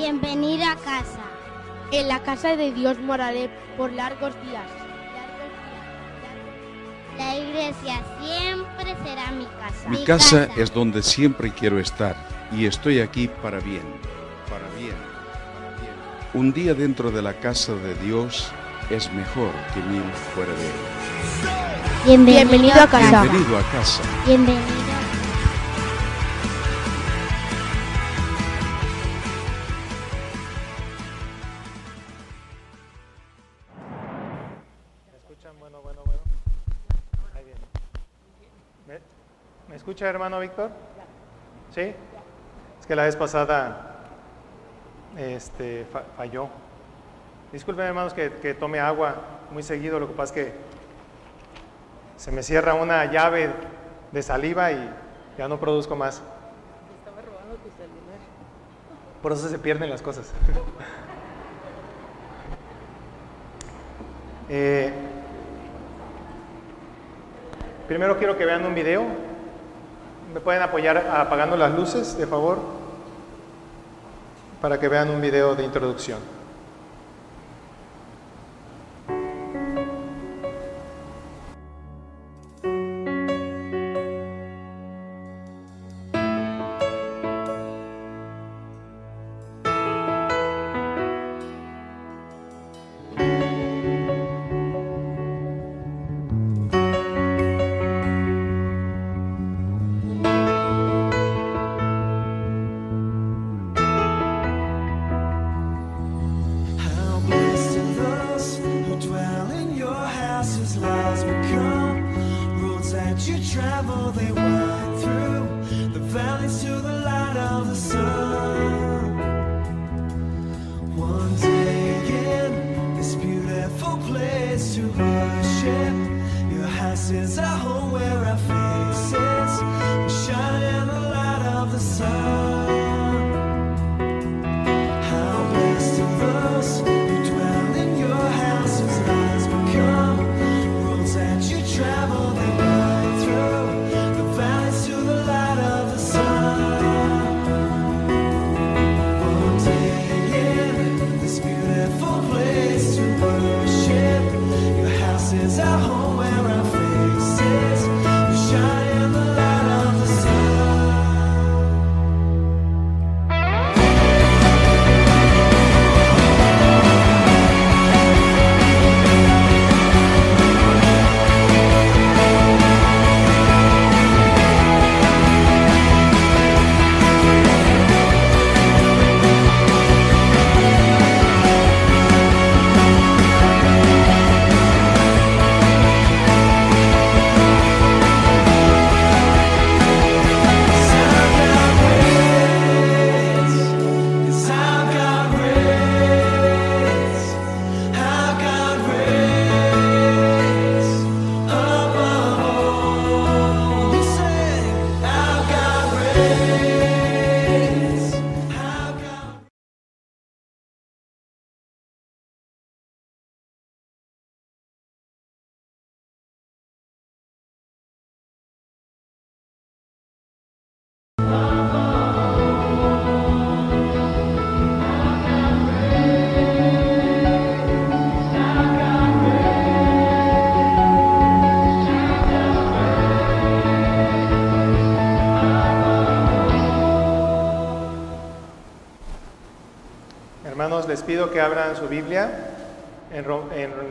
Bienvenido a casa. En la casa de Dios moraré por largos días. La iglesia siempre será mi casa. Mi casa es donde siempre quiero estar y estoy aquí para bien, para bien, para bien. Un día dentro de la casa de Dios es mejor que mil fuera de él. Bienvenido a casa. Bienvenido a casa. Bienvenido. Escucha, hermano Víctor? ¿Sí? Es que la vez pasada este, fa- falló. Disculpen, hermanos, que, que tome agua muy seguido. Lo que pasa es que se me cierra una llave de saliva y ya no produzco más. Por eso se pierden las cosas. Eh, primero quiero que vean un video. ¿Me pueden apoyar apagando las luces, de favor? Para que vean un video de introducción.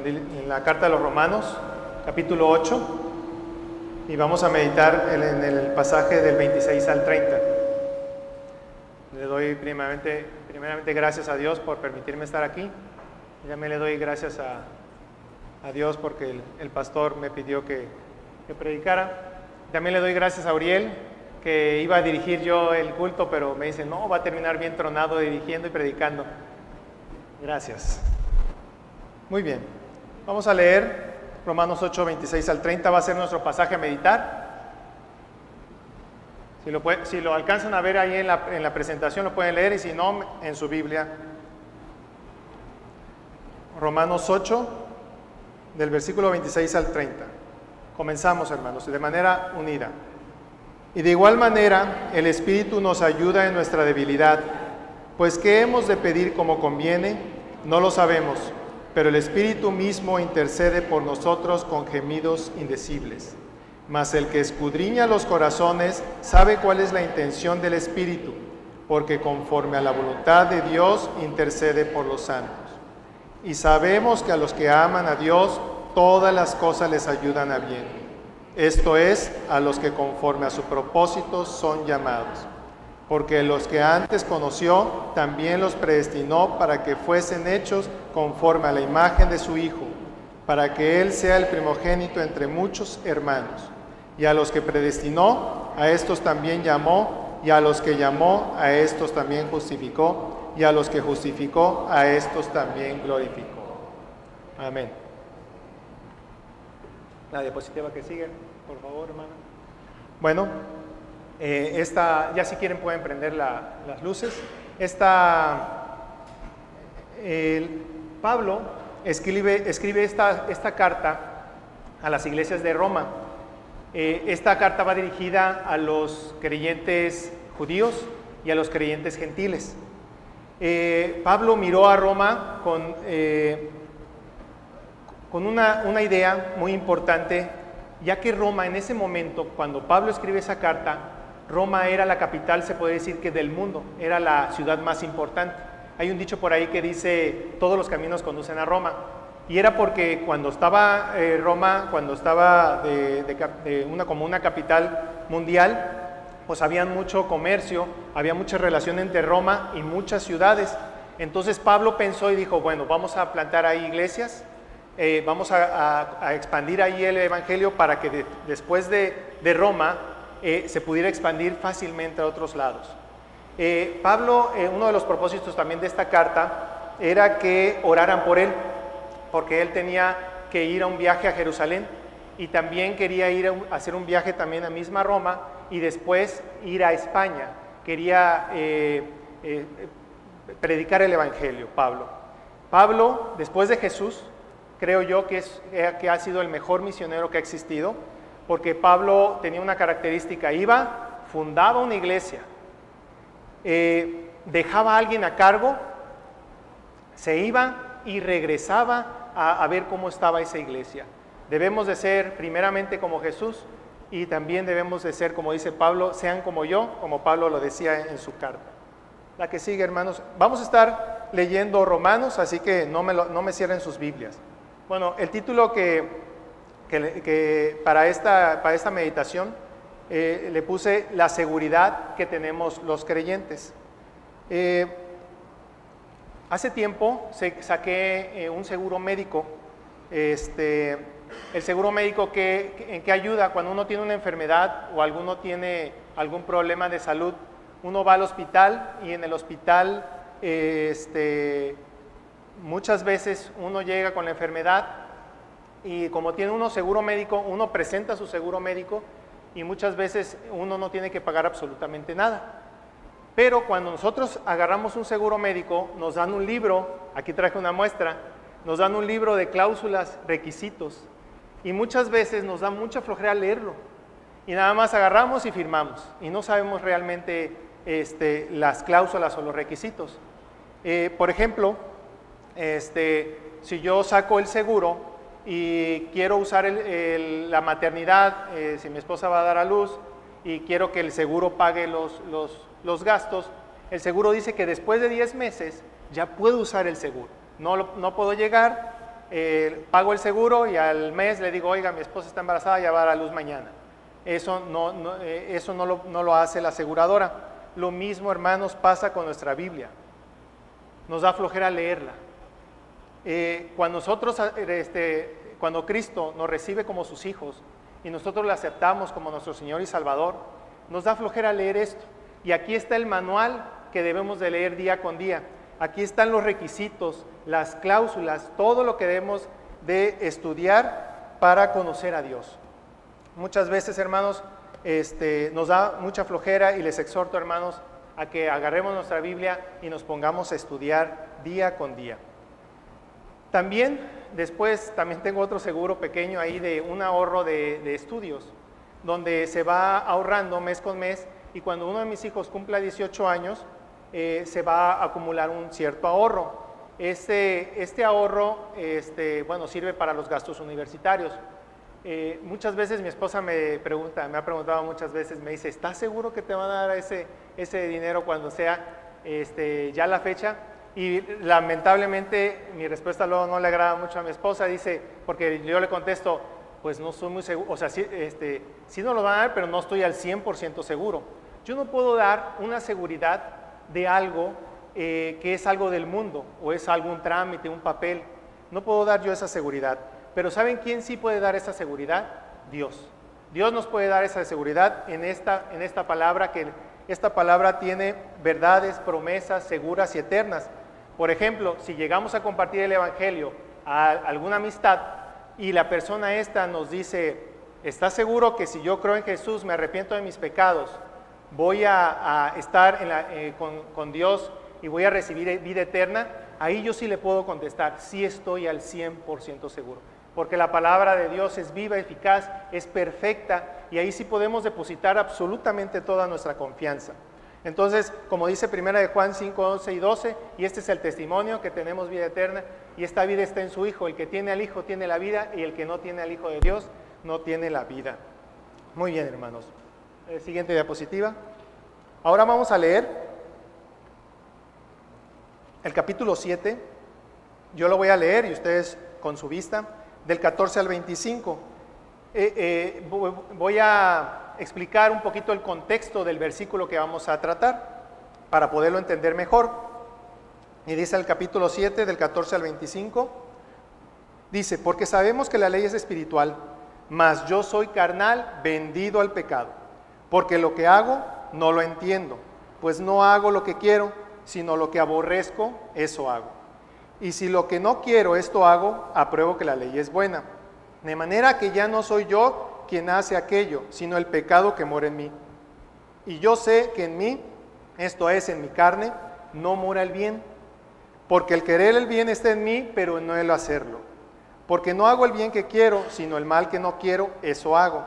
En- la carta de los Romanos, capítulo 8, y vamos a meditar en, en el pasaje del 26 al 30. Le doy primeramente, primeramente gracias a Dios por permitirme estar aquí, y también le doy gracias a, a Dios porque el, el pastor me pidió que, que predicara. También le doy gracias a Uriel, que iba a dirigir yo el culto, pero me dice, no, va a terminar bien tronado dirigiendo y predicando. Gracias. Muy bien. Vamos a leer Romanos 8, 26 al 30. Va a ser nuestro pasaje a meditar. Si lo, alcanzan a ver ahí en la, en la presentación, lo pueden leer y si no, en su Biblia. Romanos 8, del versículo 26 al 30. Comenzamos, hermanos, de manera unida. Y de igual manera, el Espíritu nos ayuda en nuestra debilidad Pues ¿qué hemos de pedir como conviene? No lo sabemos, pero el Espíritu mismo intercede por nosotros con gemidos indecibles. Mas el que escudriña los corazones sabe cuál es la intención del Espíritu, porque conforme a la voluntad de Dios intercede por los santos. Y sabemos que a los que aman a Dios, todas las cosas les ayudan a bien. Esto es, a los que conforme a su propósito son llamados. Porque los que antes conoció, también los predestinó para que fuesen hechos conforme a la imagen de su Hijo, para que Él sea el primogénito entre muchos hermanos. Y a los que predestinó, a estos también llamó, y a los que llamó, a estos también justificó, y a los que justificó, a estos también glorificó. Amén. La diapositiva que sigue, por favor, hermano. Bueno, eh, esta, ya si quieren pueden prender la- las luces. Esta, Pablo escribe, esta, carta a las iglesias de Roma. Eh, esta carta va dirigida a los creyentes judíos y a los creyentes gentiles. Eh, Pablo miró a Roma con, con una, una idea muy importante, ya que Roma en ese momento, cuando Pablo escribe esa carta, Roma era la capital, se puede decir que del mundo, era la ciudad más importante. Hay un dicho por ahí que dice, todos los caminos conducen a Roma. Y era porque cuando estaba eh, Roma, cuando estaba de, una, como una capital mundial, pues había mucho comercio, había mucha relación entre Roma y muchas ciudades. Entonces Pablo pensó y dijo, bueno, vamos a plantar ahí iglesias, eh, vamos a, expandir ahí el Evangelio para que de- después de, de Roma eh, se pudiera expandir fácilmente a otros lados. Eh, Pablo, eh, uno de los propósitos también de esta carta era que oraran por él, porque él tenía que ir a un viaje a Jerusalén y también quería ir a, a hacer un viaje también a misma Roma y después ir a España. Quería eh, eh, predicar el Evangelio, Pablo. Pablo, después de Jesús, creo yo que, es, que ha sido el mejor misionero que ha existido, porque Pablo tenía una característica, iba, fundaba una iglesia, eh, dejaba a alguien a cargo, se iba y regresaba a, ver cómo estaba esa iglesia. Debemos de ser primeramente como Jesús y también debemos de ser, como dice Pablo, sean como yo, como Pablo lo decía en su carta. La que sigue, hermanos. Vamos a estar leyendo Romanos, así que no me, no me cierren sus Biblias. Bueno, el título que, que para, esta, para esta meditación eh, le puse la seguridad que tenemos los creyentes. Eh, hace tiempo se- saqué eh, un seguro médico. Este, el seguro médico que, que- en qué ayuda cuando uno tiene una enfermedad o alguno tiene algún problema de salud. Uno va al hospital y en el hospital este, muchas veces uno llega con la enfermedad y como tiene uno seguro médico, uno presenta su seguro médico y muchas veces uno no tiene que pagar absolutamente nada. Pero cuando nosotros agarramos un seguro médico, nos dan un libro, aquí traje una muestra, nos dan un libro de cláusulas, requisitos, y muchas veces nos da mucha flojera leerlo. Y nada más agarramos y firmamos, y no sabemos realmente este, las cláusulas o los requisitos. Eh, por ejemplo, este, si yo saco el seguro y quiero usar la maternidad, eh, si mi esposa va a dar a luz y quiero que el seguro pague los, los- los gastos, el seguro dice que después de 10 meses ya puedo usar el seguro. No, no puedo llegar, eh, pago el seguro y al mes le digo, oiga, mi esposa está embarazada, ya va a dar a luz mañana. Eso no, eh, eso no lo, no lo hace la aseguradora. Lo mismo, hermanos, pasa con nuestra Biblia. Nos da flojera leerla. Eh, cuando nosotros, este, cuando Cristo nos recibe como sus hijos y nosotros le aceptamos como nuestro Señor y Salvador, nos da flojera leer esto. Y aquí está el manual que debemos de leer día con día. Aquí están los requisitos, las cláusulas, todo lo que debemos de estudiar para conocer a Dios. Muchas veces, hermanos, este, nos da mucha flojera y les exhorto, hermanos, a que agarremos nuestra Biblia y nos pongamos a estudiar día con día. También, después, también tengo otro seguro pequeño ahí de un ahorro de, estudios, donde se va ahorrando mes con mes y cuando uno de mis hijos cumpla 18 años, eh, se va a acumular un cierto ahorro. Este, este ahorro, este, bueno, sirve para los gastos universitarios. Eh, muchas veces mi esposa me pregunta, me ha preguntado muchas veces, me dice, ¿estás seguro que te van a dar ese, ese dinero cuando sea este, ya la fecha? Y lamentablemente mi respuesta luego no le agrada mucho a mi esposa, dice, porque yo le contesto, pues no estoy muy seguro, o sea, sí, este, sí nos lo van a dar, pero no estoy al 100% seguro. Yo no puedo dar una seguridad de algo eh, que es algo del mundo o es algún trámite, un papel. No puedo dar yo esa seguridad. Pero ¿saben quién sí puede dar esa seguridad? Dios. Dios nos puede dar esa seguridad en esta, en esta palabra, que esta palabra tiene verdades, promesas seguras y eternas. Por ejemplo, si llegamos a compartir el Evangelio a alguna amistad y la persona esta nos dice, ¿estás seguro que si yo creo en Jesús, me arrepiento de mis pecados, voy a, estar eh, con, con Dios y voy a recibir vida eterna? Ahí yo sí le puedo contestar, sí estoy al 100% seguro. Porque la palabra de Dios es viva, eficaz, es perfecta y ahí sí podemos depositar absolutamente toda nuestra confianza. Entonces, como dice primera de Juan 5, 11 y 12, y este es el testimonio que tenemos vida eterna, y esta vida está en su Hijo. El que tiene al Hijo tiene la vida, y el que no tiene al Hijo de Dios no tiene la vida. Muy bien, hermanos. Eh, siguiente diapositiva. Ahora vamos a leer el capítulo 7. Yo lo voy a leer y ustedes con su vista, del 14 al 25. Eh, eh, vo- voy a explicar un poquito el contexto del versículo que vamos a tratar para poderlo entender mejor. Y dice el capítulo 7 del 14 al 25, dice, porque sabemos que la ley es espiritual, mas yo soy carnal, vendido al pecado, porque lo que hago no lo entiendo, pues no hago lo que quiero, sino lo que aborrezco, eso hago. Y si lo que no quiero, esto hago, apruebo que la ley es buena. De manera que ya no soy yo quien hace aquello, sino el pecado que mora en mí. Y yo sé que en mí, esto es, en mi carne, no mora el bien. Porque el querer el bien está en mí, pero no el hacerlo. Porque no hago el bien que quiero, sino el mal que no quiero, eso hago.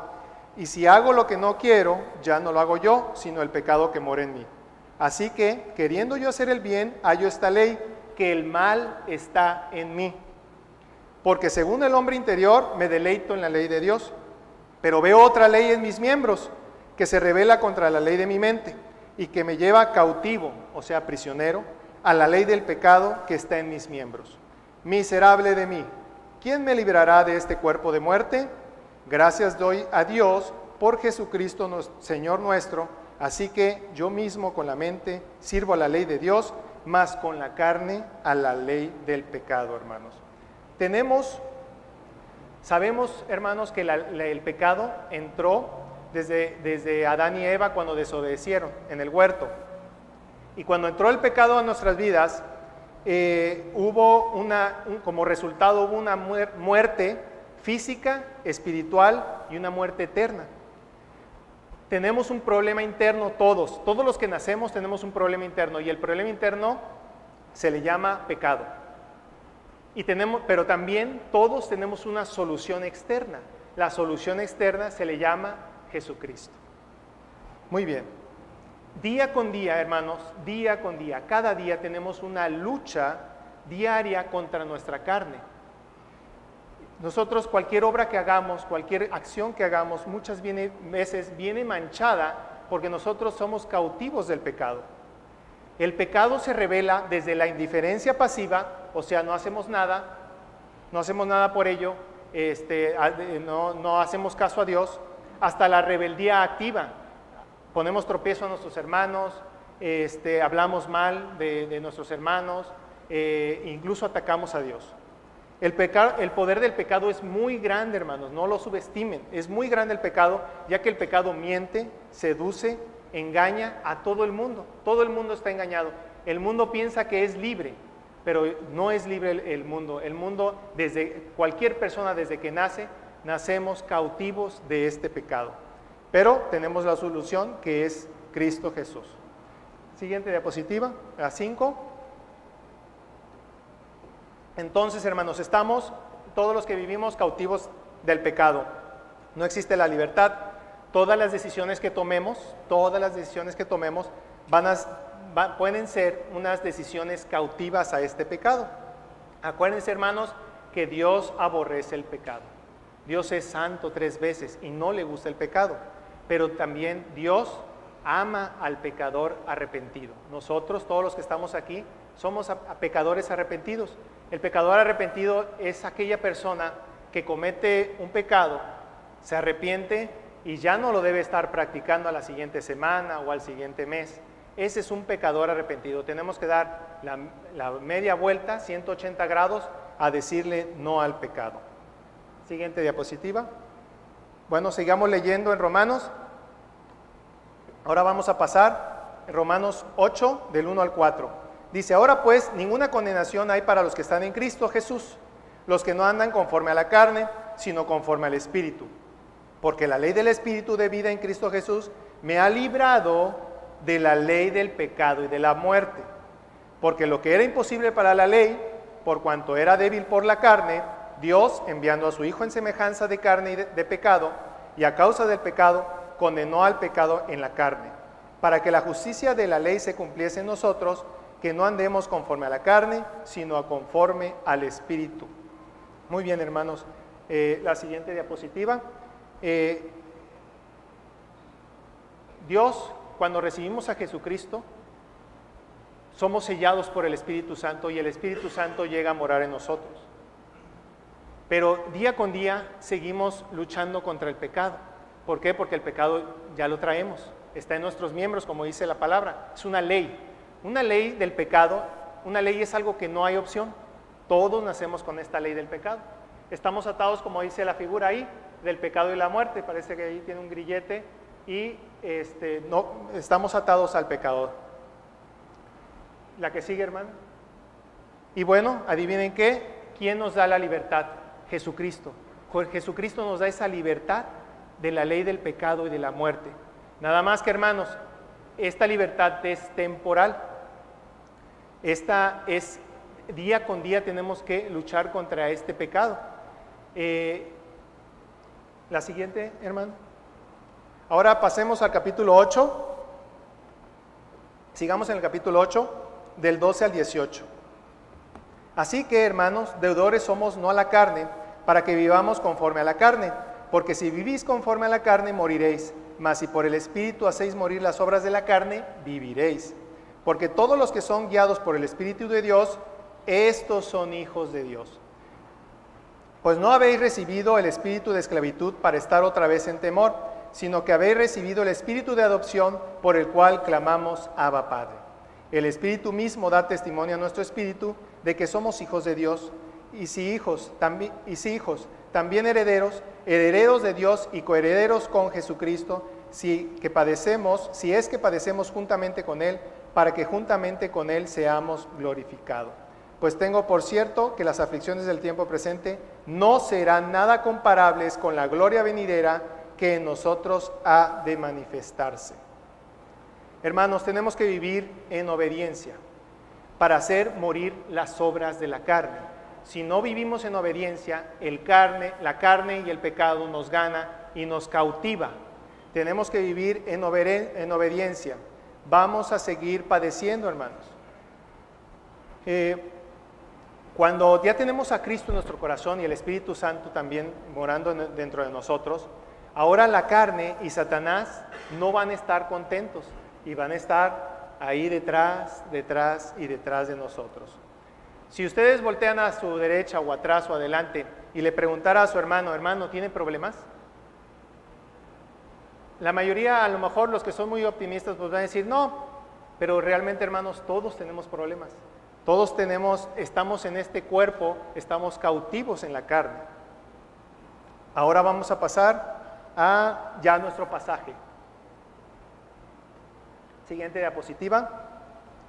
Y si hago lo que no quiero, ya no lo hago yo, sino el pecado que mora en mí. Así que, queriendo yo hacer el bien, hallo esta ley, que el mal está en mí. Porque según el hombre interior me deleito en la ley de Dios, pero veo otra ley en mis miembros que se revela contra la ley de mi mente y que me lleva cautivo, o sea, prisionero, a la ley del pecado que está en mis miembros. Miserable de mí, ¿quién me librará de este cuerpo de muerte? Gracias doy a Dios por Jesucristo Señor nuestro, así que yo mismo con la mente sirvo a la ley de Dios, más con la carne a la ley del pecado, hermanos. Tenemos Sabemos, hermanos, que el pecado entró desde, desde Adán y Eva cuando desobedecieron en el huerto. Y cuando entró el pecado a nuestras vidas, eh, hubo una, un- como resultado hubo una muer- muerte física, espiritual y una muerte eterna. Tenemos un problema interno todos, todos los que nacemos tenemos un problema interno y el problema interno se le llama pecado. Y tenemos, pero también todos tenemos una solución externa. La solución externa se le llama Jesucristo. Muy bien. Día con día, hermanos, día con día, cada día tenemos una lucha diaria contra nuestra carne. Nosotros cualquier obra que hagamos, cualquier acción que hagamos, muchas veces viene manchada porque nosotros somos cautivos del pecado. El pecado se revela desde la indiferencia pasiva, o sea, no hacemos nada, no hacemos nada por ello, este, no, hacemos caso a Dios, hasta la rebeldía activa. Ponemos tropiezo a nuestros hermanos, este, hablamos mal de, nuestros hermanos, eh, incluso atacamos a Dios. El, el poder del pecado es muy grande, hermanos, no lo subestimen. Es muy grande el pecado, ya que el pecado miente, seduce, engaña a todo el mundo. Todo el mundo está engañado. El mundo piensa que es libre, pero no es libre el, mundo. El mundo, desde cualquier persona, desde que nace, nacemos cautivos de este pecado. Pero tenemos la solución que es Cristo Jesús. Siguiente diapositiva, la 5. Entonces, hermanos, estamos todos los que vivimos cautivos del pecado. No existe la libertad. Todas las decisiones que tomemos, todas las decisiones que tomemos van a pueden ser unas decisiones cautivas a este pecado. Acuérdense, hermanos, que Dios aborrece el pecado. Dios es santo tres veces y no le gusta el pecado. Pero también Dios ama al pecador arrepentido. Nosotros, todos los que estamos aquí, somos a pecadores arrepentidos. El pecador arrepentido es aquella persona que comete un pecado, se arrepiente y ya no lo debe estar practicando a la siguiente semana o al siguiente mes. Ese es un pecador arrepentido. Tenemos que dar la, media vuelta, 180 grados, a decirle no al pecado. Siguiente diapositiva. Bueno, sigamos leyendo en Romanos. Ahora vamos a pasar Romanos 8, del 1 al 4. Dice, ahora pues ninguna condenación hay para los que están en Cristo Jesús, los que no andan conforme a la carne, sino conforme al Espíritu. Porque la ley del Espíritu de vida en Cristo Jesús me ha librado de la ley del pecado y de la muerte. Porque lo que era imposible para la ley, por cuanto era débil por la carne, Dios, enviando a su Hijo en semejanza de carne y de, pecado, y a causa del pecado, condenó al pecado en la carne, para que la justicia de la ley se cumpliese en nosotros, que no andemos conforme a la carne, sino a conforme al Espíritu. Muy bien, hermanos. Eh, la siguiente diapositiva. Eh, Dios, cuando recibimos a Jesucristo, somos sellados por el Espíritu Santo y el Espíritu Santo llega a morar en nosotros. Pero día con día seguimos luchando contra el pecado. ¿Por qué? Porque el pecado ya lo traemos, está en nuestros miembros, como dice la palabra. Es una ley. Una ley del pecado, una ley es algo que no hay opción. Todos nacemos con esta ley del pecado. Estamos atados, como dice la figura ahí, del pecado y la muerte. Parece que ahí tiene un grillete y este, no, estamos atados al pecador. La que sigue, hermano. Y bueno, adivinen qué, ¿quién nos da la libertad? Jesucristo. Jesucristo nos da esa libertad de la ley del pecado y de la muerte. Nada más que, hermanos, esta libertad es temporal. Esta es día con día tenemos que luchar contra este pecado. Eh, la siguiente, hermano. Ahora pasemos al capítulo 8. Sigamos en el capítulo 8, del 12 al 18. Así que, hermanos, deudores somos no a la carne, para que vivamos conforme a la carne, porque si vivís conforme a la carne, moriréis, mas si por el Espíritu hacéis morir las obras de la carne, viviréis. Porque todos los que son guiados por el Espíritu de Dios, estos son hijos de Dios. Pues no habéis recibido el espíritu de esclavitud para estar otra vez en temor, sino que habéis recibido el espíritu de adopción por el cual clamamos Abba Padre. El espíritu mismo da testimonio a nuestro espíritu de que somos hijos de Dios, y si hijos, también, y si hijos, también herederos, herederos de Dios y coherederos con Jesucristo, si que padecemos, si es que padecemos juntamente con él, para que juntamente con él seamos glorificados. Pues tengo por cierto que las aflicciones del tiempo presente no serán nada comparables con la gloria venidera que en nosotros ha de manifestarse. Hermanos, tenemos que vivir en obediencia para hacer morir las obras de la carne. Si no vivimos en obediencia, el carne, la carne y el pecado nos gana y nos cautiva. Tenemos que vivir en, obediencia. Vamos a seguir padeciendo, hermanos. Eh, cuando ya tenemos a Cristo en nuestro corazón y el Espíritu Santo también morando en- dentro de nosotros, ahora la carne y Satanás no van a estar contentos y van a estar ahí detrás, detrás y detrás de nosotros. Si ustedes voltean a su derecha o atrás o adelante y le preguntara a su hermano, hermano, ¿tiene problemas? La mayoría, a lo mejor los que son muy optimistas, pues van a decir, no, pero realmente, hermanos, todos tenemos problemas. Todos tenemos, estamos en este cuerpo, estamos cautivos en la carne. Ahora vamos a pasar a ya nuestro pasaje. Siguiente diapositiva.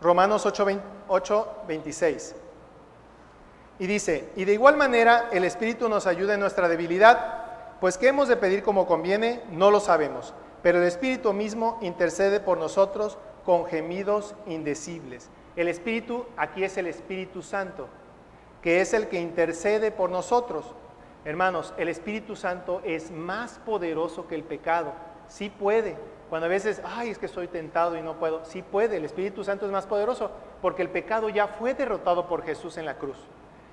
Romanos 8, 20 8, 26. Y dice, y de igual manera el Espíritu nos ayuda en nuestra debilidad, pues qué hemos de pedir como conviene, no lo sabemos, pero el Espíritu mismo intercede por nosotros con gemidos indecibles. El Espíritu aquí es el Espíritu Santo, que es el que intercede por nosotros. Hermanos, el Espíritu Santo es más poderoso que el pecado, sí puede, Cuando a veces, ay, es que estoy tentado y no puedo. Sí puede, el Espíritu Santo es más poderoso, porque el pecado ya fue derrotado por Jesús en la cruz.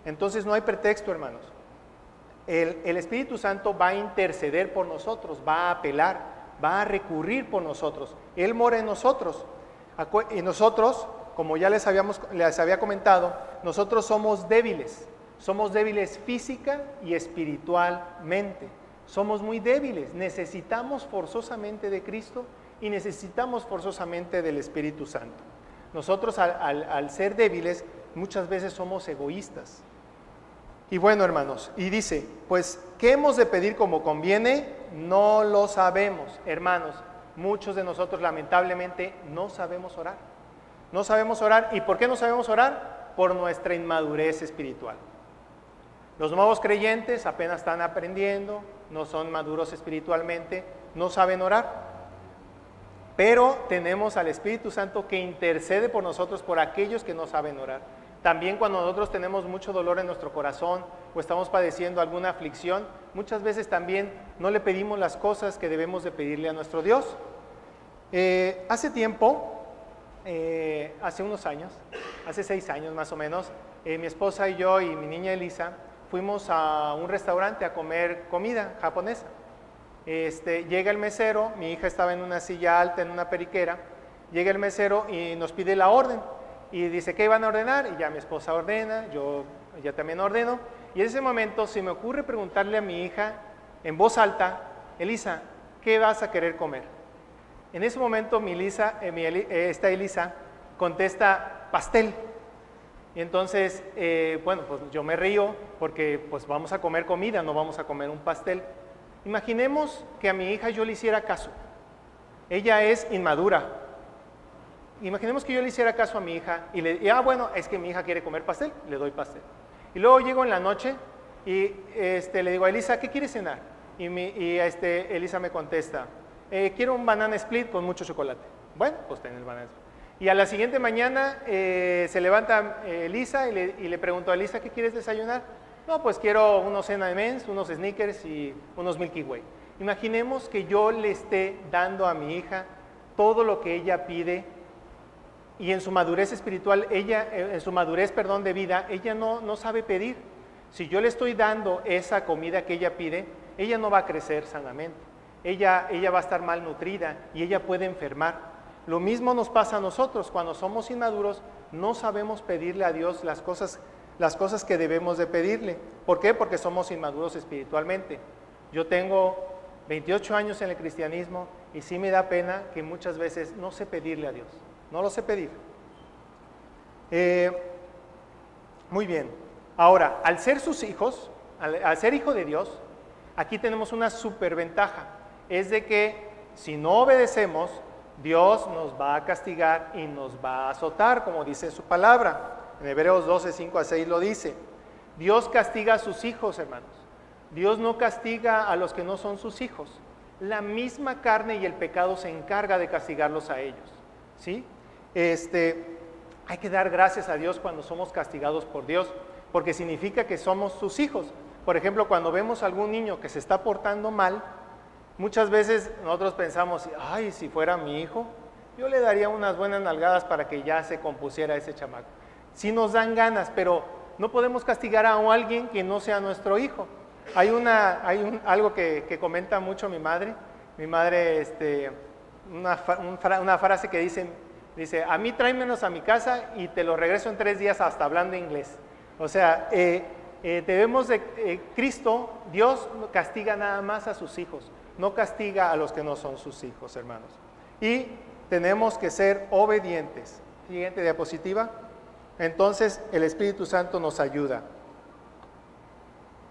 Entonces no hay pretexto, hermanos. El, Espíritu Santo va a interceder por nosotros, va a apelar, va a recurrir por nosotros. Él mora en nosotros. Y nosotros, como ya les, habíamos, les había comentado, nosotros somos débiles. Somos débiles física y espiritualmente. Somos muy débiles. Necesitamos forzosamente de Cristo y necesitamos forzosamente del Espíritu Santo. Nosotros al, ser débiles muchas veces somos egoístas. Y bueno, hermanos, y dice, pues, ¿qué hemos de pedir como conviene? No lo sabemos. Hermanos, muchos de nosotros lamentablemente no sabemos orar. No sabemos orar. ¿Y por qué no sabemos orar? Por nuestra inmadurez espiritual. Los nuevos creyentes apenas están aprendiendo, no son maduros espiritualmente, no saben orar. Pero tenemos al Espíritu Santo que intercede por nosotros, por aquellos que no saben orar. También cuando nosotros tenemos mucho dolor en nuestro corazón o estamos padeciendo alguna aflicción, muchas veces también no le pedimos las cosas que debemos de pedirle a nuestro Dios. Eh, hace tiempo, eh, hace unos años, hace seis años más o menos, eh, mi esposa y yo y mi niña Elisa fuimos a un restaurante a comer comida japonesa. Este, llega el mesero, mi hija estaba en una silla alta, en una periquera, llega el mesero y nos pide la orden. Y dice, ¿qué iban a ordenar? Y ya mi esposa ordena, yo ya también ordeno. Y en ese momento se me ocurre preguntarle a mi hija en voz alta, Elisa, ¿qué vas a querer comer? En ese momento mi Elisa, eh, eh, esta Elisa contesta, pastel. Y entonces, eh, bueno, pues yo me río porque pues vamos a comer comida, no vamos a comer un pastel. Imaginemos que a mi hija yo le hiciera caso. Ella es inmadura. Imaginemos que yo le hiciera caso a mi hija y le y, ah, bueno, es que mi hija quiere comer pastel, le doy pastel. Y luego llego en la noche y este, le digo a Elisa, ¿qué quieres cenar? Y este, Elisa me contesta, "Eh, quiero un banana split con mucho chocolate. Bueno, pues ten el banana split. Y a la siguiente mañana eh, se levanta eh, Elisa y le, y le pregunto a Elisa, ¿qué quieres desayunar? No, pues quiero unos mens, unos sneakers y unos Milky Way. Imaginemos que yo le esté dando a mi hija todo lo que ella pide y en su madurez espiritual, ella, eh, en su madurez, perdón, de vida, ella no, no sabe pedir. Si yo le estoy dando esa comida que ella pide, ella no va a crecer sanamente. Ella, ella va a estar malnutrida y ella puede enfermar. Lo mismo nos pasa a nosotros. Cuando somos inmaduros, no sabemos pedirle a Dios las cosas, las cosas que debemos de pedirle. ¿Por qué? Porque somos inmaduros espiritualmente. Yo tengo 28 años en el cristianismo y sí me da pena que muchas veces no sé pedirle a Dios. No lo sé pedir. Eh, muy bien. Ahora, al ser sus hijos, al, al ser hijo de Dios, aquí tenemos una superventaja. Es de que si no obedecemos, Dios nos va a castigar y nos va a azotar, como dice su palabra. En Hebreos 12, 5 a 6 lo dice. Dios castiga a sus hijos, hermanos. Dios no castiga a los que no son sus hijos. La misma carne y el pecado se encarga de castigarlos a ellos. ¿Sí? Este, hay que dar gracias a Dios cuando somos castigados por Dios, porque significa que somos sus hijos. Por ejemplo, cuando vemos a algún niño que se está portando mal, muchas veces nosotros pensamos, ay, si fuera mi hijo, yo le daría unas buenas nalgadas para que ya se compusiera ese chamaco. Sí nos dan ganas, pero no podemos castigar a alguien que no sea nuestro hijo. Hay, una, hay un- algo que, que comenta mucho mi madre. Mi madre, este, una, una frase que dice, dice, a mí tráemenos a mi casa y te lo regreso en tres días hasta hablando inglés. O sea, eh, eh, debemos de, eh, Cristo, Dios castiga nada más a sus hijos, no castiga a los que no son sus hijos, hermanos. Y tenemos que ser obedientes. Siguiente diapositiva. Entonces el Espíritu Santo nos ayuda.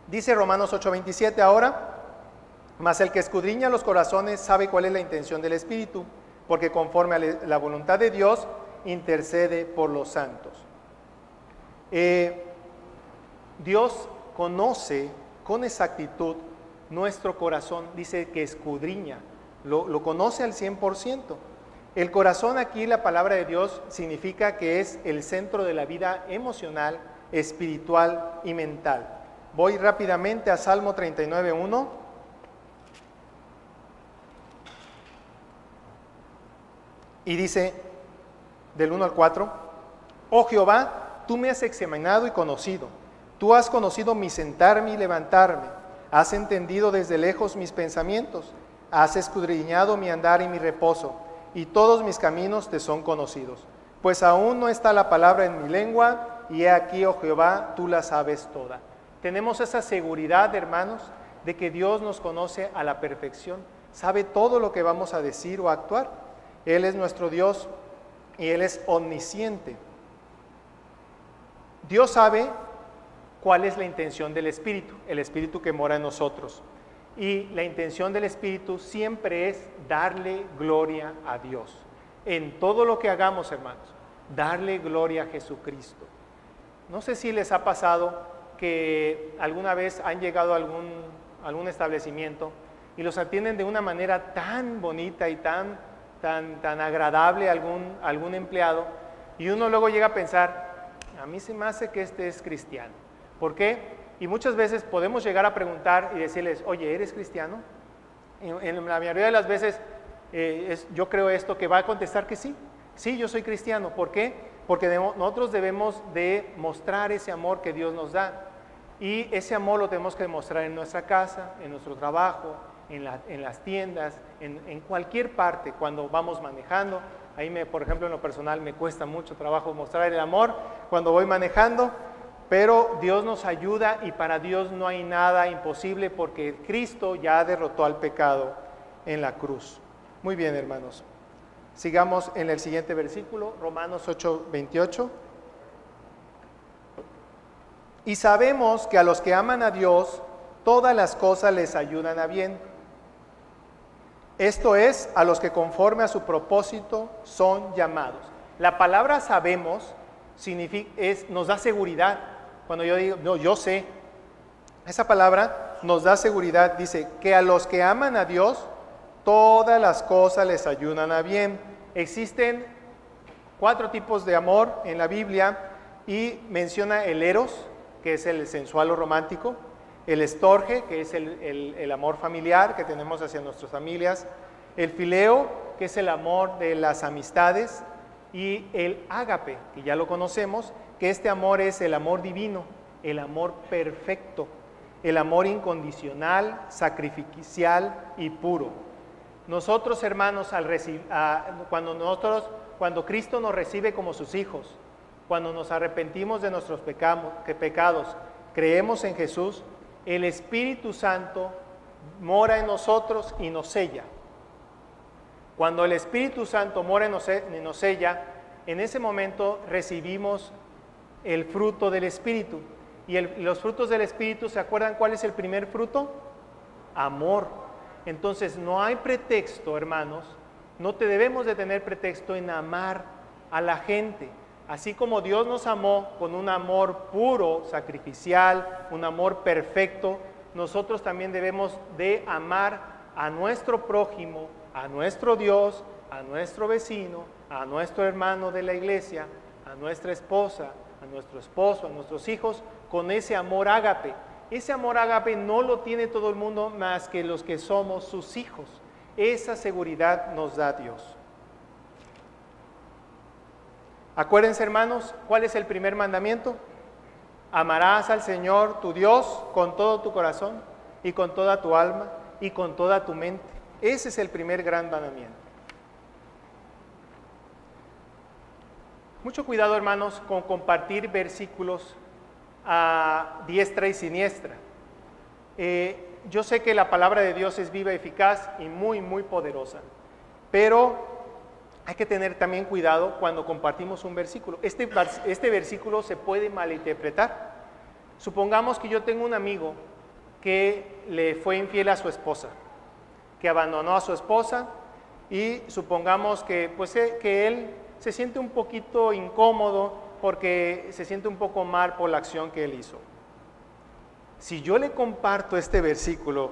Dice Romanos 8:27 ahora, mas el que escudriña los corazones sabe cuál es la intención del Espíritu, porque conforme a la voluntad de Dios intercede por los santos. Eh, Dios conoce con exactitud nuestro corazón, dice que escudriña, lo, lo conoce al 100%. El corazón aquí, la palabra de Dios, significa que es el centro de la vida emocional, espiritual y mental. Voy rápidamente a Salmo 39.1. Y dice del 1 al 4, oh Jehová, tú me has examinado y conocido, tú has conocido mi sentarme y levantarme, has entendido desde lejos mis pensamientos, has escudriñado mi andar y mi reposo, y todos mis caminos te son conocidos. Pues aún no está la palabra en mi lengua, y he aquí, oh Jehová, tú la sabes toda. Tenemos esa seguridad, hermanos, de que Dios nos conoce a la perfección, sabe todo lo que vamos a decir o actuar. Él es nuestro Dios y Él es omnisciente. Dios sabe cuál es la intención del Espíritu, el Espíritu que mora en nosotros. Y la intención del Espíritu siempre es darle gloria a Dios. En todo lo que hagamos, hermanos, darle gloria a Jesucristo. No sé si les ha pasado que alguna vez han llegado a algún, algún establecimiento y los atienden de una manera tan bonita y tan, tan, tan agradable a algún, algún empleado y uno luego llega a pensar, a mí se me hace que este es cristiano. ¿Por qué? Y muchas veces podemos llegar a preguntar y decirles, oye, ¿eres cristiano? En, la mayoría de las veces eh, yo creo esto que va a contestar que sí. Sí, yo soy cristiano. ¿Por qué? Porque debo- nosotros debemos de mostrar ese amor que Dios nos da. Y ese amor lo tenemos que demostrar en nuestra casa, en nuestro trabajo, en las tiendas, en, en cualquier parte, cuando vamos manejando. Ahí, me, por ejemplo, en lo personal me cuesta mucho trabajo mostrar el amor cuando voy manejando, pero Dios nos ayuda y para Dios no hay nada imposible porque Cristo ya derrotó al pecado en la cruz. Muy bien, hermanos. Sigamos en el siguiente versículo, Romanos 8, 28. Y sabemos que a los que aman a Dios, todas las cosas les ayudan a bien. Esto es, a los que conforme a su propósito son llamados. La palabra sabemos significa, es, nos da seguridad. Cuando yo digo, no, yo sé, esa palabra nos da seguridad. Dice que a los que aman a Dios, todas las cosas les ayudan a bien. Existen cuatro tipos de amor en la Biblia y menciona el eros, que es el sensual o romántico, el estorge, que es el, el- el amor familiar que tenemos hacia nuestras familias, el fileo, que es el amor de las amistades, y el ágape, que ya lo conocemos, que este amor es el amor divino, el amor perfecto, el amor incondicional, sacrificial y puro. Nosotros, hermanos, cuando nosotros, cuando Cristo nos recibe como sus hijos, cuando nos arrepentimos de nuestros pecados, creemos en Jesús, el Espíritu Santo mora en nosotros y nos sella. Cuando el Espíritu Santo mora en nos- nos sella, en ese momento recibimos el fruto del Espíritu. Y los frutos del Espíritu, ¿se acuerdan cuál es el primer fruto? Amor. Entonces no hay pretexto, hermanos, no te debemos de tener pretexto en amar a la gente. Así como Dios nos amó con un amor puro, sacrificial, un amor perfecto, nosotros también debemos de amar a nuestro prójimo, a nuestro Dios, a nuestro vecino, a nuestro hermano de la iglesia, a nuestra esposa, a nuestro esposo, a nuestros hijos, con ese amor ágape. Ese amor ágape no lo tiene todo el mundo más que los que somos sus hijos. Esa seguridad nos da Dios. Acuérdense, hermanos, ¿cuál es el primer mandamiento? Amarás al Señor tu Dios con todo tu corazón y con toda tu alma y con toda tu mente. Ese es el primer gran mandamiento. Mucho cuidado, hermanos, con compartir versículos a diestra y siniestra. Eh, yo sé que la palabra de Dios es viva, eficaz y muy, muy poderosa, pero hay que tener también cuidado cuando compartimos un versículo. Este, este versículo se puede malinterpretar. Supongamos que yo tengo un amigo que le fue infiel a su esposa, que abandonó a su esposa y supongamos que, pues, eh, que él se siente un poquito incómodo porque se siente un poco mal por la acción que él hizo. Si yo le comparto este versículo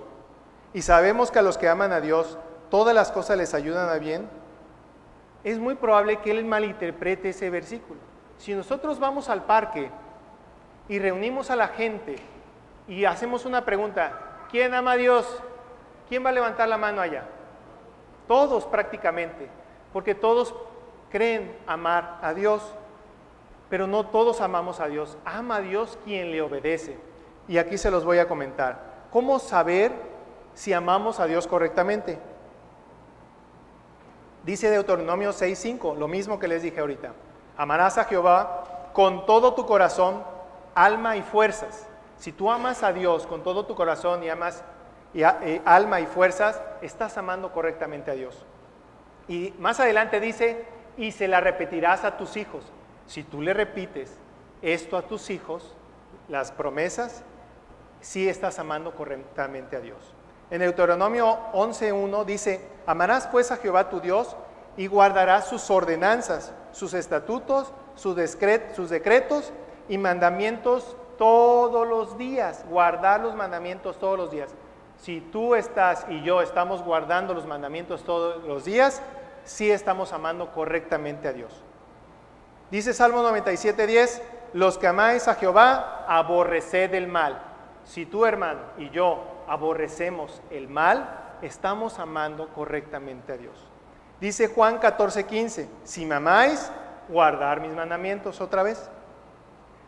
y sabemos que a los que aman a Dios todas las cosas les ayudan a bien, es muy probable que él malinterprete ese versículo. Si nosotros vamos al parque y reunimos a la gente y hacemos una pregunta, ¿quién ama a Dios? ¿Quién va a levantar la mano allá? Todos prácticamente. porque todos creen amar a Dios, pero no todos amamos a Dios. Ama a Dios quien le obedece. Y aquí se los voy a comentar. ¿Cómo saber si amamos a Dios correctamente? Dice Deuteronomio 6:5, lo mismo que les dije ahorita. Amarás a Jehová con todo tu corazón, alma y fuerzas. Si tú amas a Dios con todo tu corazón y amas y eh, alma y fuerzas, estás amando correctamente a Dios. Y más adelante dice, y se la repetirás a tus hijos. Si tú le repites esto a tus hijos, las promesas, sí estás amando correctamente a Dios. En Deuteronomio 11.1 dice, amarás pues a Jehová tu Dios y guardarás sus ordenanzas, sus estatutos, sus, sus decretos y mandamientos todos los días. Guardar los mandamientos todos los días. Si tú estás y yo estamos guardando los mandamientos todos los días, sí estamos amando correctamente a Dios. Dice Salmo 97.10, los que amáis a Jehová, aborreced el mal. Si tú, hermano, y yo aborrecemos el mal, estamos amando correctamente a Dios. Dice Juan 14.15, si me amáis, guardar mis mandamientos otra vez.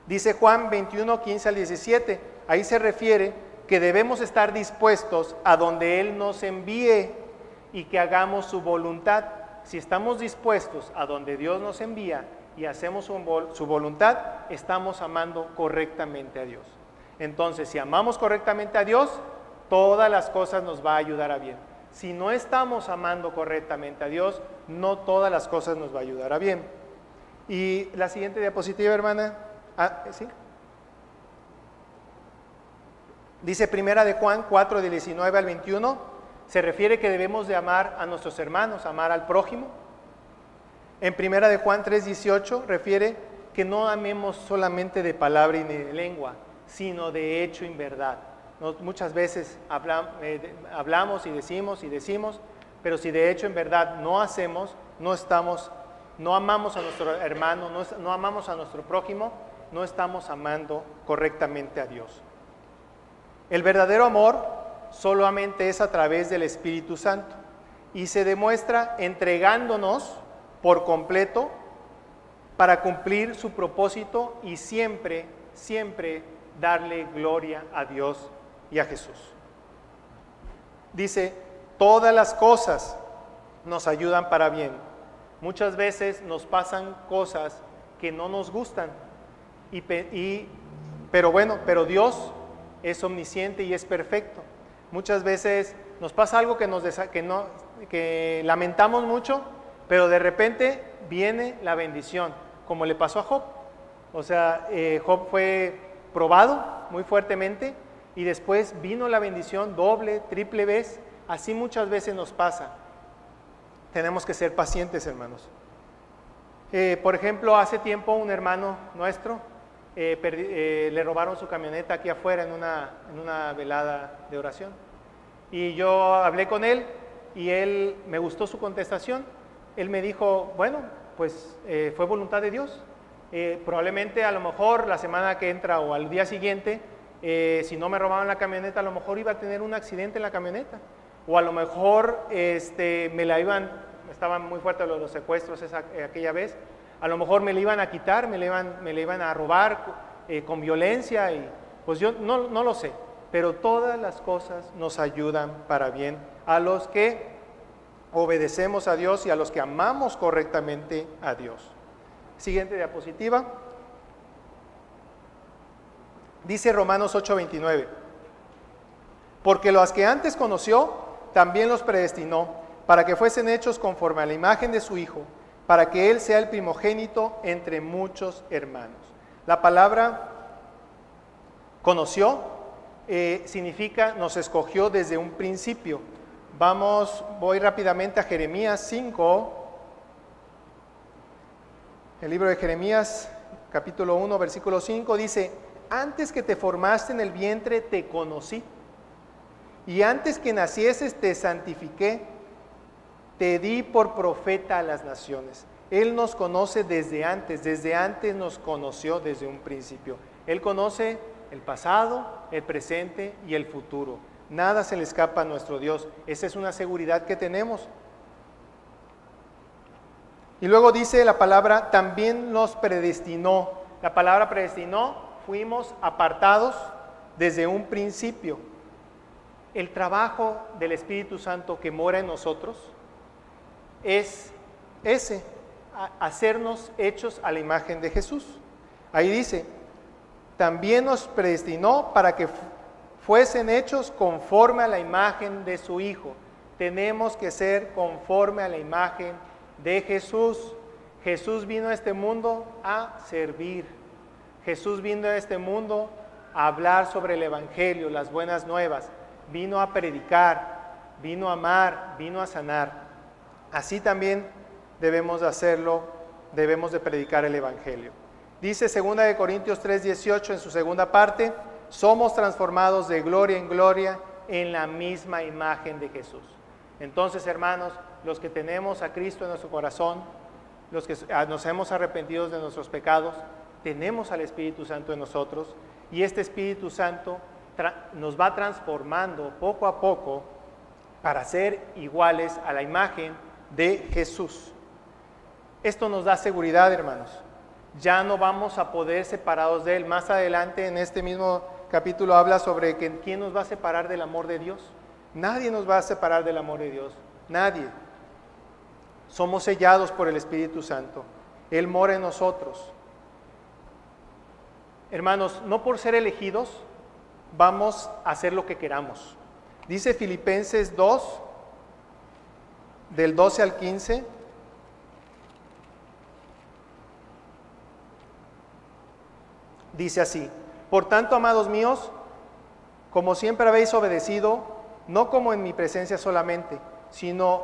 Dice Juan 21, 15 al 17. Ahí se refiere que debemos estar dispuestos a donde Él nos envíe y que hagamos su voluntad. Si estamos dispuestos a donde Dios nos envía y hacemos su, vol- su voluntad, estamos amando correctamente a Dios. Entonces, si amamos correctamente a Dios, todas las cosas nos va a ayudar a bien. Si no estamos amando correctamente a Dios, no todas las cosas nos va a ayudar a bien. Y la siguiente diapositiva, hermana. Ah, ¿sí? Dice Primera de Juan 4, del 19 al 21, se refiere que debemos de amar a nuestros hermanos, amar al prójimo. En Primera de Juan 3, 18 refiere que no amemos solamente de palabra y de lengua, sino de hecho y verdad. Muchas veces eh, hablamos y decimos y decimos, pero si de hecho en verdad no hacemos, no estamos, no amamos a nuestro hermano, no, no amamos a nuestro prójimo, no estamos amando correctamente a Dios. El verdadero amor solamente es a través del Espíritu Santo y se demuestra entregándonos por completo para cumplir su propósito y siempre, siempre darle gloria a Dios y a Jesús. Dice, todas las cosas nos ayudan para bien. Muchas veces nos pasan cosas que no nos gustan, y, y- pero bueno, pero Dios es omnisciente y es perfecto. Muchas veces nos pasa algo que, nos que, no, que lamentamos mucho, pero de repente viene la bendición, como le pasó a Job. O sea, eh, Job fue probado muy fuertemente y después vino la bendición doble, triple vez. Así muchas veces nos pasa. Tenemos que ser pacientes, hermanos. Eh, por ejemplo, hace tiempo un hermano nuestro eh, eh, le robaron su camioneta aquí afuera en una, en una velada de oración. Y yo hablé con él y él me gustó su contestación. Él me dijo, bueno, pues eh, fue voluntad de Dios. Probablemente a lo mejor la semana que entra o al día siguiente, si no me robaban la camioneta, a lo mejor iba a tener un accidente en la camioneta. O a lo mejor este, me la iban, estaban muy fuertes los, los secuestros esa- aquella vez, a lo mejor me la iban a quitar, me la iban, me iban a robar eh, con violencia y pues yo no, no lo sé, pero todas las cosas nos ayudan para bien a los que obedecemos a Dios y a los que amamos correctamente a Dios. Siguiente diapositiva. Dice Romanos 8:29, porque los que antes conoció, también los predestinó, para que fuesen hechos conforme a la imagen de su Hijo, para que Él sea el primogénito entre muchos hermanos. La palabra conoció eh, significa nos escogió desde un principio. Vamos, voy rápidamente a Jeremías 5, el libro de Jeremías, capítulo 1, versículo 5, dice, antes que te formaste en el vientre te conocí, y antes que nacieses te santifiqué, te di por profeta a las naciones. Él nos conoce desde antes, desde antes nos conoció desde un principio. Él conoce el pasado, el presente y el futuro. Nada se le escapa a nuestro Dios. Esa es una seguridad que tenemos. Y luego dice la palabra, también nos predestinó. La palabra predestinó, fuimos apartados desde un principio. El trabajo del Espíritu Santo que mora en nosotros es ese, hacernos hechos a la imagen de Jesús. Ahí dice, también nos predestinó para que fu- fuesen hechos conforme a la imagen de su Hijo. Tenemos que ser conforme a la imagen de Jesús. Jesús vino a este mundo a servir. Jesús vino a este mundo a hablar sobre el Evangelio, las buenas nuevas. Vino a predicar, vino a amar, vino a sanar. Así también debemos de hacerlo, debemos de predicar el Evangelio. Dice 2 de Corintios 3:18 en su segunda parte, somos transformados de gloria en gloria en la misma imagen de Jesús. Entonces, hermanos, los que tenemos a Cristo en nuestro corazón, los que ah, nos hemos arrepentido de nuestros pecados, tenemos al Espíritu Santo en nosotros y este Espíritu Santo nos va transformando poco a poco para ser iguales a la imagen de Jesús. Esto nos da seguridad, hermanos. Ya no vamos a poder separados de Él. Más adelante en este mismo capítulo habla sobre quién nos va a separar del amor de Dios. Nadie nos va a separar del amor de Dios. Nadie. Somos sellados por el Espíritu Santo. Él mora en nosotros. Hermanos, no por ser elegidos vamos a hacer lo que queramos. Dice Filipenses 2, del 12 al 15. Dice así, por tanto, amados míos, como siempre habéis obedecido, no como en mi presencia solamente, sino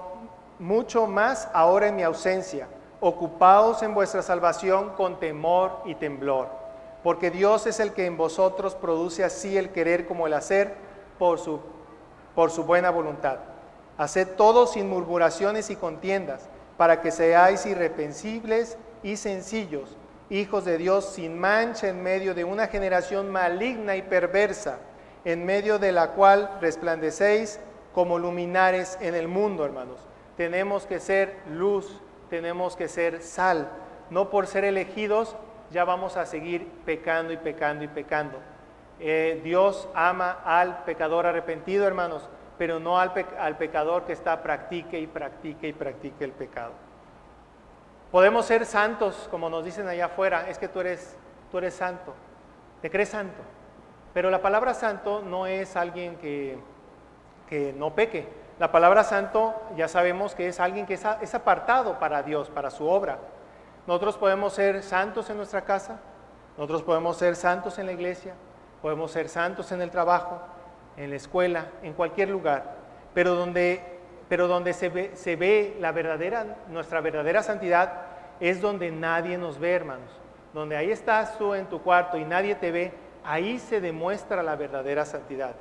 mucho más ahora en mi ausencia, ocupados en vuestra salvación con temor y temblor, porque Dios es el que en vosotros produce así el querer como el hacer por su, por su buena voluntad. Haced todo sin murmuraciones y contiendas, para que seáis irreprensibles y sencillos, hijos de Dios sin mancha en medio de una generación maligna y perversa, en medio de la cual resplandecéis como luminares en el mundo, hermanos. Tenemos que ser luz, tenemos que ser sal. No por ser elegidos ya vamos a seguir pecando y pecando y pecando. Eh, Dios ama al pecador arrepentido, hermanos, pero no al, pe- al pecador que está practique y practique y practique el pecado. Podemos ser santos, como nos dicen allá afuera, es que tú eres, tú eres santo, te crees santo. Pero la palabra santo no es alguien que, que no peque. La palabra santo ya sabemos que es alguien que es, apartado para Dios, para su obra. Nosotros podemos ser santos en nuestra casa, nosotros podemos ser santos en la iglesia, podemos ser santos en el trabajo, en la escuela, en cualquier lugar. Pero donde, pero donde se, ve, se ve la verdadera, nuestra verdadera santidad es donde nadie nos ve, hermanos. Donde ahí estás tú en tu cuarto y nadie te ve, ahí se demuestra la verdadera santidad.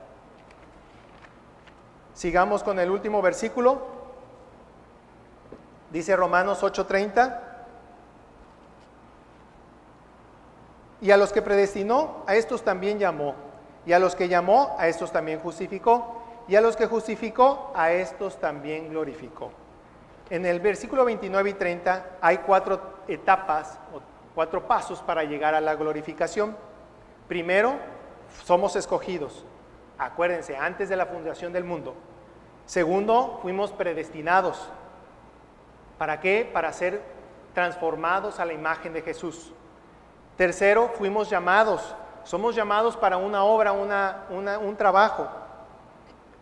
Sigamos con el último versículo. Dice Romanos 8:30. Y a los que predestinó, a estos también llamó. Y a los que llamó, a estos también justificó. Y a los que justificó, a estos también glorificó. En el versículo 29 y 30 hay cuatro etapas o cuatro pasos para llegar a la glorificación. Primero, somos escogidos. Acuérdense, antes de la fundación del mundo. Segundo, fuimos predestinados. ¿Para qué? Para ser transformados a la imagen de Jesús. Tercero, fuimos llamados. Somos llamados para una obra, una, un trabajo.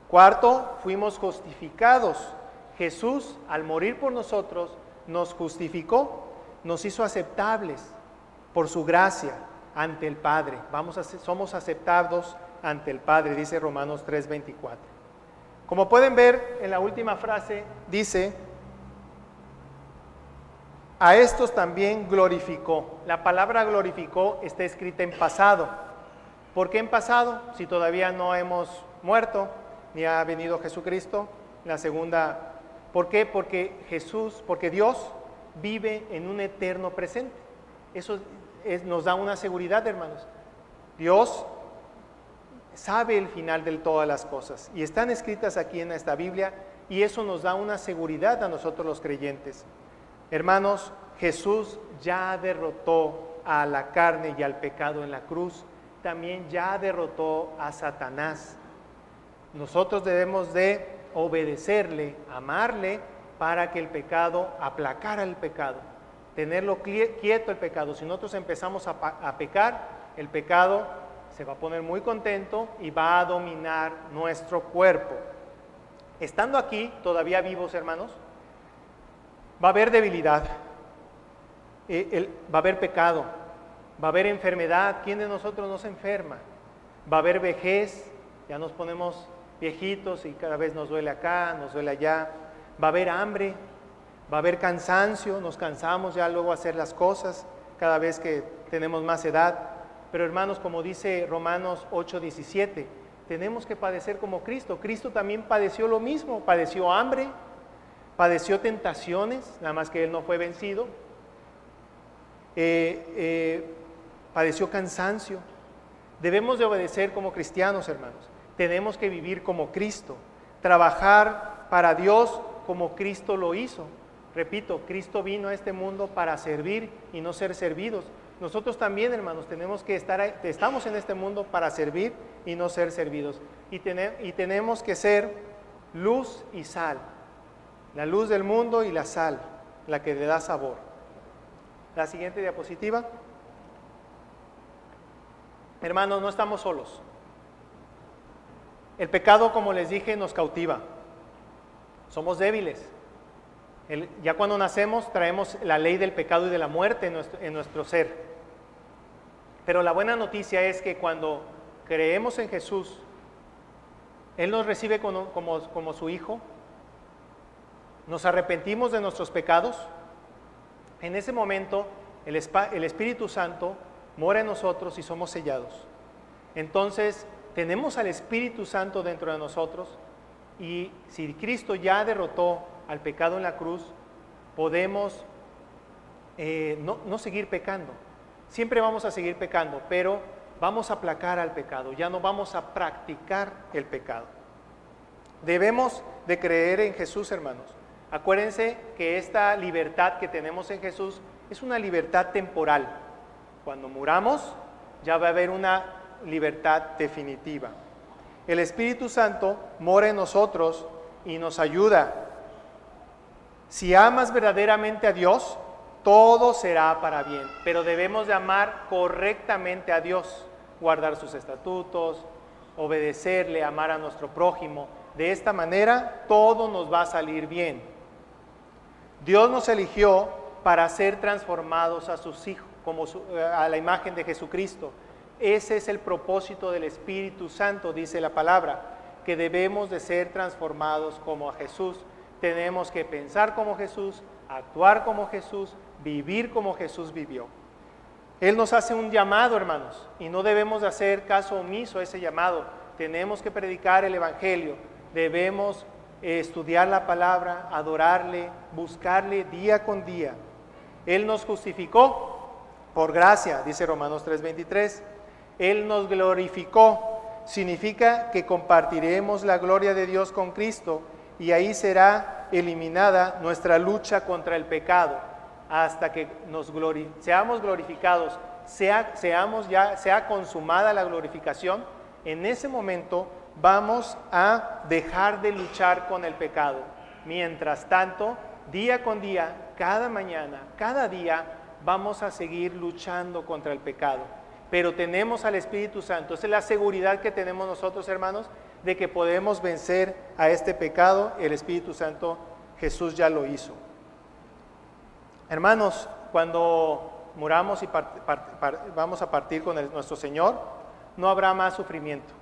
Cuarto, fuimos justificados. Jesús, al morir por nosotros, nos justificó, nos hizo aceptables por su gracia ante el Padre. Vamos a somos aceptados ante el Padre, dice Romanos 3:24. Como pueden ver en la última frase, dice, a estos también glorificó. La palabra glorificó está escrita en pasado. ¿Por qué en pasado? Si todavía no hemos muerto, ni ha venido Jesucristo. La segunda, ¿por qué? Porque Jesús, porque Dios vive en un eterno presente. Eso es- nos da una seguridad, hermanos. Dios sabe el final de todas las cosas y están escritas aquí en esta Biblia y eso nos da una seguridad a nosotros los creyentes. Hermanos, Jesús ya derrotó a la carne y al pecado en la cruz. También ya derrotó a Satanás. Nosotros debemos de obedecerle, amarle, para que el pecado, aplacara el pecado, tenerlo quieto el pecado. Si nosotros empezamos a, a pecar, el pecado se va a poner muy contento y va a dominar nuestro cuerpo. Estando aquí, todavía vivos hermanos, va a haber debilidad, eh, va a haber pecado, va a haber enfermedad. ¿Quién de nosotros no se enferma? Va a haber vejez, ya nos ponemos viejitos y cada vez nos duele acá, nos duele allá. Va a haber hambre, va a haber cansancio, nos cansamos ya luego hacer las cosas cada vez que tenemos más edad. Pero hermanos, como dice Romanos 8:17, tenemos que padecer como Cristo. Cristo también padeció lo mismo, padeció hambre, padeció tentaciones, nada más que él no fue vencido, eh, eh, padeció cansancio. Debemos de obedecer como cristianos, hermanos. Tenemos que vivir como Cristo, trabajar para Dios como Cristo lo hizo. Repito, Cristo vino a este mundo para servir y no ser servidos. Nosotros también, hermanos, tenemos que estar, estamos en este mundo para servir y no ser servidos. Y tenemos que ser luz y sal. La luz del mundo y la sal, la que le da sabor. La siguiente diapositiva. Hermanos, no estamos solos. El pecado, como les dije, nos cautiva. Somos débiles. Ya cuando nacemos traemos la ley del pecado y de la muerte en nuestro, ser. Pero la buena noticia es que cuando creemos en Jesús, Él nos recibe como su Hijo, nos arrepentimos de nuestros pecados, en ese momento el, el Espíritu Santo mora en nosotros y somos sellados. Entonces tenemos al Espíritu Santo dentro de nosotros y si Cristo ya derrotó al pecado en la cruz, podemos eh, no, no seguir pecando. Siempre vamos a seguir pecando, pero vamos a aplacar al pecado, ya no vamos a practicar el pecado. Debemos de creer en Jesús, hermanos. Acuérdense que esta libertad que tenemos en Jesús es una libertad temporal. Cuando muramos, ya va a haber una libertad definitiva. El Espíritu Santo mora en nosotros y nos ayuda. Si amas verdaderamente a Dios, todo será para bien, pero debemos de amar correctamente a Dios, guardar sus estatutos, obedecerle, amar a nuestro prójimo. De esta manera todo nos va a salir bien. Dios nos eligió para ser transformados a sus hijos, como eh, a la imagen de Jesucristo. Ese es el propósito del Espíritu Santo, dice la palabra, que debemos de ser transformados como a Jesús. Tenemos que pensar como Jesús, actuar como Jesús, vivir como Jesús vivió. Él nos hace un llamado, hermanos, y no debemos de hacer caso omiso a ese llamado. Tenemos que predicar el Evangelio, debemos estudiar la palabra, adorarle, buscarle día con día. Él nos justificó por gracia, dice Romanos 3:23. Él nos glorificó, significa que compartiremos la gloria de Dios con Cristo y ahí será eliminada nuestra lucha contra el pecado hasta que nos glori- seamos glorificados, sea, seamos ya, sea consumada la glorificación, en ese momento vamos a dejar de luchar con el pecado. Mientras tanto, día con día, cada mañana, cada día, vamos a seguir luchando contra el pecado. Pero tenemos al Espíritu Santo. Esa es la seguridad que tenemos nosotros, hermanos, de que podemos vencer a este pecado. El Espíritu Santo, Jesús ya lo hizo. Hermanos, cuando muramos y vamos a partir con nuestro Señor, no habrá más sufrimiento,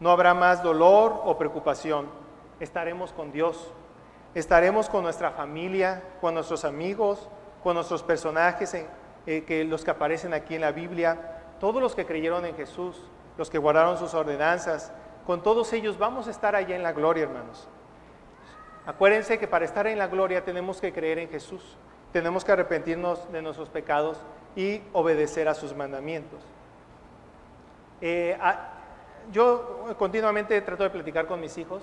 no habrá más dolor o preocupación. Estaremos con Dios, estaremos con nuestra familia, con nuestros amigos, con nuestros personajes, eh, que los que aparecen aquí en la Biblia, todos los que creyeron en Jesús, los que guardaron sus ordenanzas, con todos ellos vamos a estar allá en la gloria, hermanos. Acuérdense que para estar en la gloria tenemos que creer en Jesús, tenemos que arrepentirnos de nuestros pecados y obedecer a sus mandamientos. Eh, yo continuamente trato de platicar con mis hijos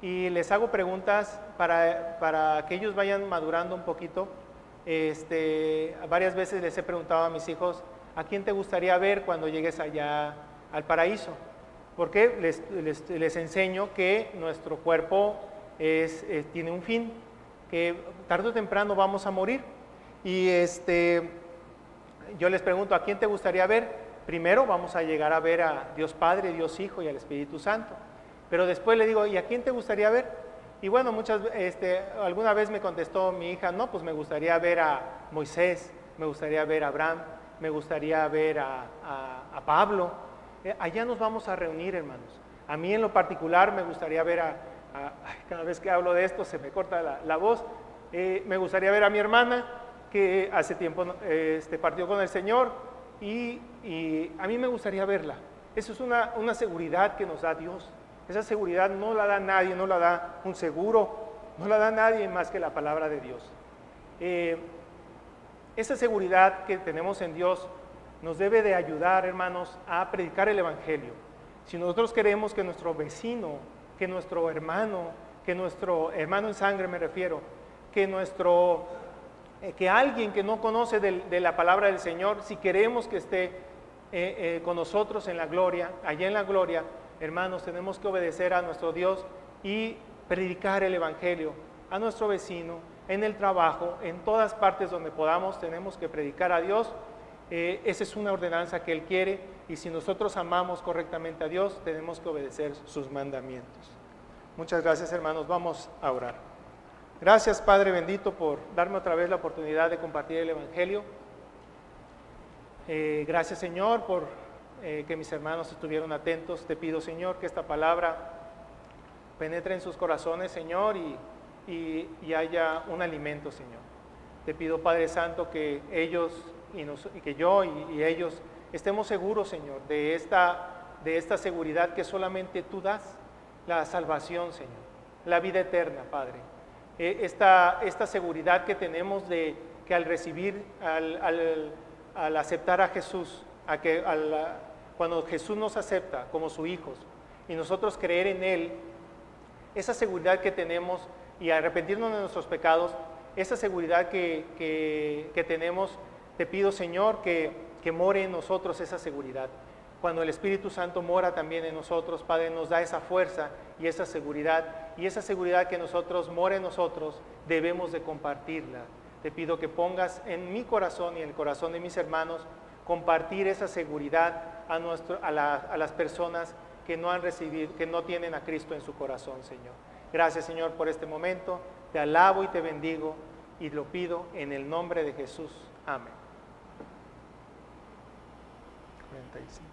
y les hago preguntas para, para que ellos vayan madurando un poquito Este, varias veces les he preguntado a mis hijos, ¿a quién te gustaría ver cuando llegues allá al paraíso? Porque les, les- enseño que nuestro cuerpo es, eh, tiene un fin, que tarde o temprano vamos a morir. Y este, yo les pregunto, ¿a quién te gustaría ver? Primero vamos a llegar a ver a Dios Padre, Dios Hijo y al Espíritu Santo. Pero después le digo, ¿y a quién te gustaría ver? Y bueno, muchas, este, alguna vez me contestó mi hija, no, pues me gustaría ver a Moisés, me gustaría ver a Abraham, me gustaría ver a, a- Pablo. Eh, allá nos vamos a reunir, hermanos. A mí en lo particular me gustaría ver a, a- cada vez que hablo de esto se me corta la, la voz, Eh, me gustaría ver a mi hermana que hace tiempo este, partió con el Señor y, a mí me gustaría verla. Eso es una, una seguridad que nos da Dios. Esa seguridad no la da nadie, no la da un seguro, no la da nadie más que la palabra de Dios. Eh, esa seguridad que tenemos en Dios nos debe de ayudar, hermanos, a predicar el Evangelio. Si nosotros queremos que nuestro vecino, que nuestro hermano, que nuestro hermano en sangre me refiero, que nuestro, eh, que alguien que no conoce de la palabra del Señor, si queremos que esté eh, eh, con nosotros en la gloria, allá en la gloria, hermanos, tenemos que obedecer a nuestro Dios y predicar el Evangelio a nuestro vecino, en el trabajo, en todas partes donde podamos, tenemos que predicar a Dios. Esa es una ordenanza que Él quiere y si nosotros amamos correctamente a Dios, tenemos que obedecer sus mandamientos. Muchas gracias hermanos, vamos a orar. Gracias Padre bendito por darme otra vez la oportunidad de compartir el Evangelio. Eh, gracias Señor por eh, que mis hermanos estuvieron atentos. Te pido Señor que esta palabra penetre en sus corazones Señor y, y- haya un alimento Señor. Te pido Padre Santo que ellos y, y que yo y ellos estemos seguros Señor de esta, de esta seguridad que solamente tú das, la salvación Señor, la vida eterna Padre. Eh, esta, esta seguridad que tenemos de que al recibir, al, al- aceptar a Jesús, a que, al- cuando Jesús nos acepta como sus hijos y nosotros creer en Él, esa seguridad que tenemos y arrepentirnos de nuestros pecados, esa seguridad que, que- que tenemos, te pido Señor que, que more en nosotros esa seguridad. Cuando el Espíritu Santo mora también en nosotros, Padre, nos da esa fuerza y esa seguridad. Y esa seguridad que nosotros mora en nosotros, debemos de compartirla. Te pido que pongas en mi corazón y en el corazón de mis hermanos compartir esa seguridad a, nuestro, a, la- a las personas que no han recibido, que no tienen a Cristo en su corazón, Señor. Gracias, Señor, por este momento. Te alabo y te bendigo y lo pido en el nombre de Jesús. Amén. 45.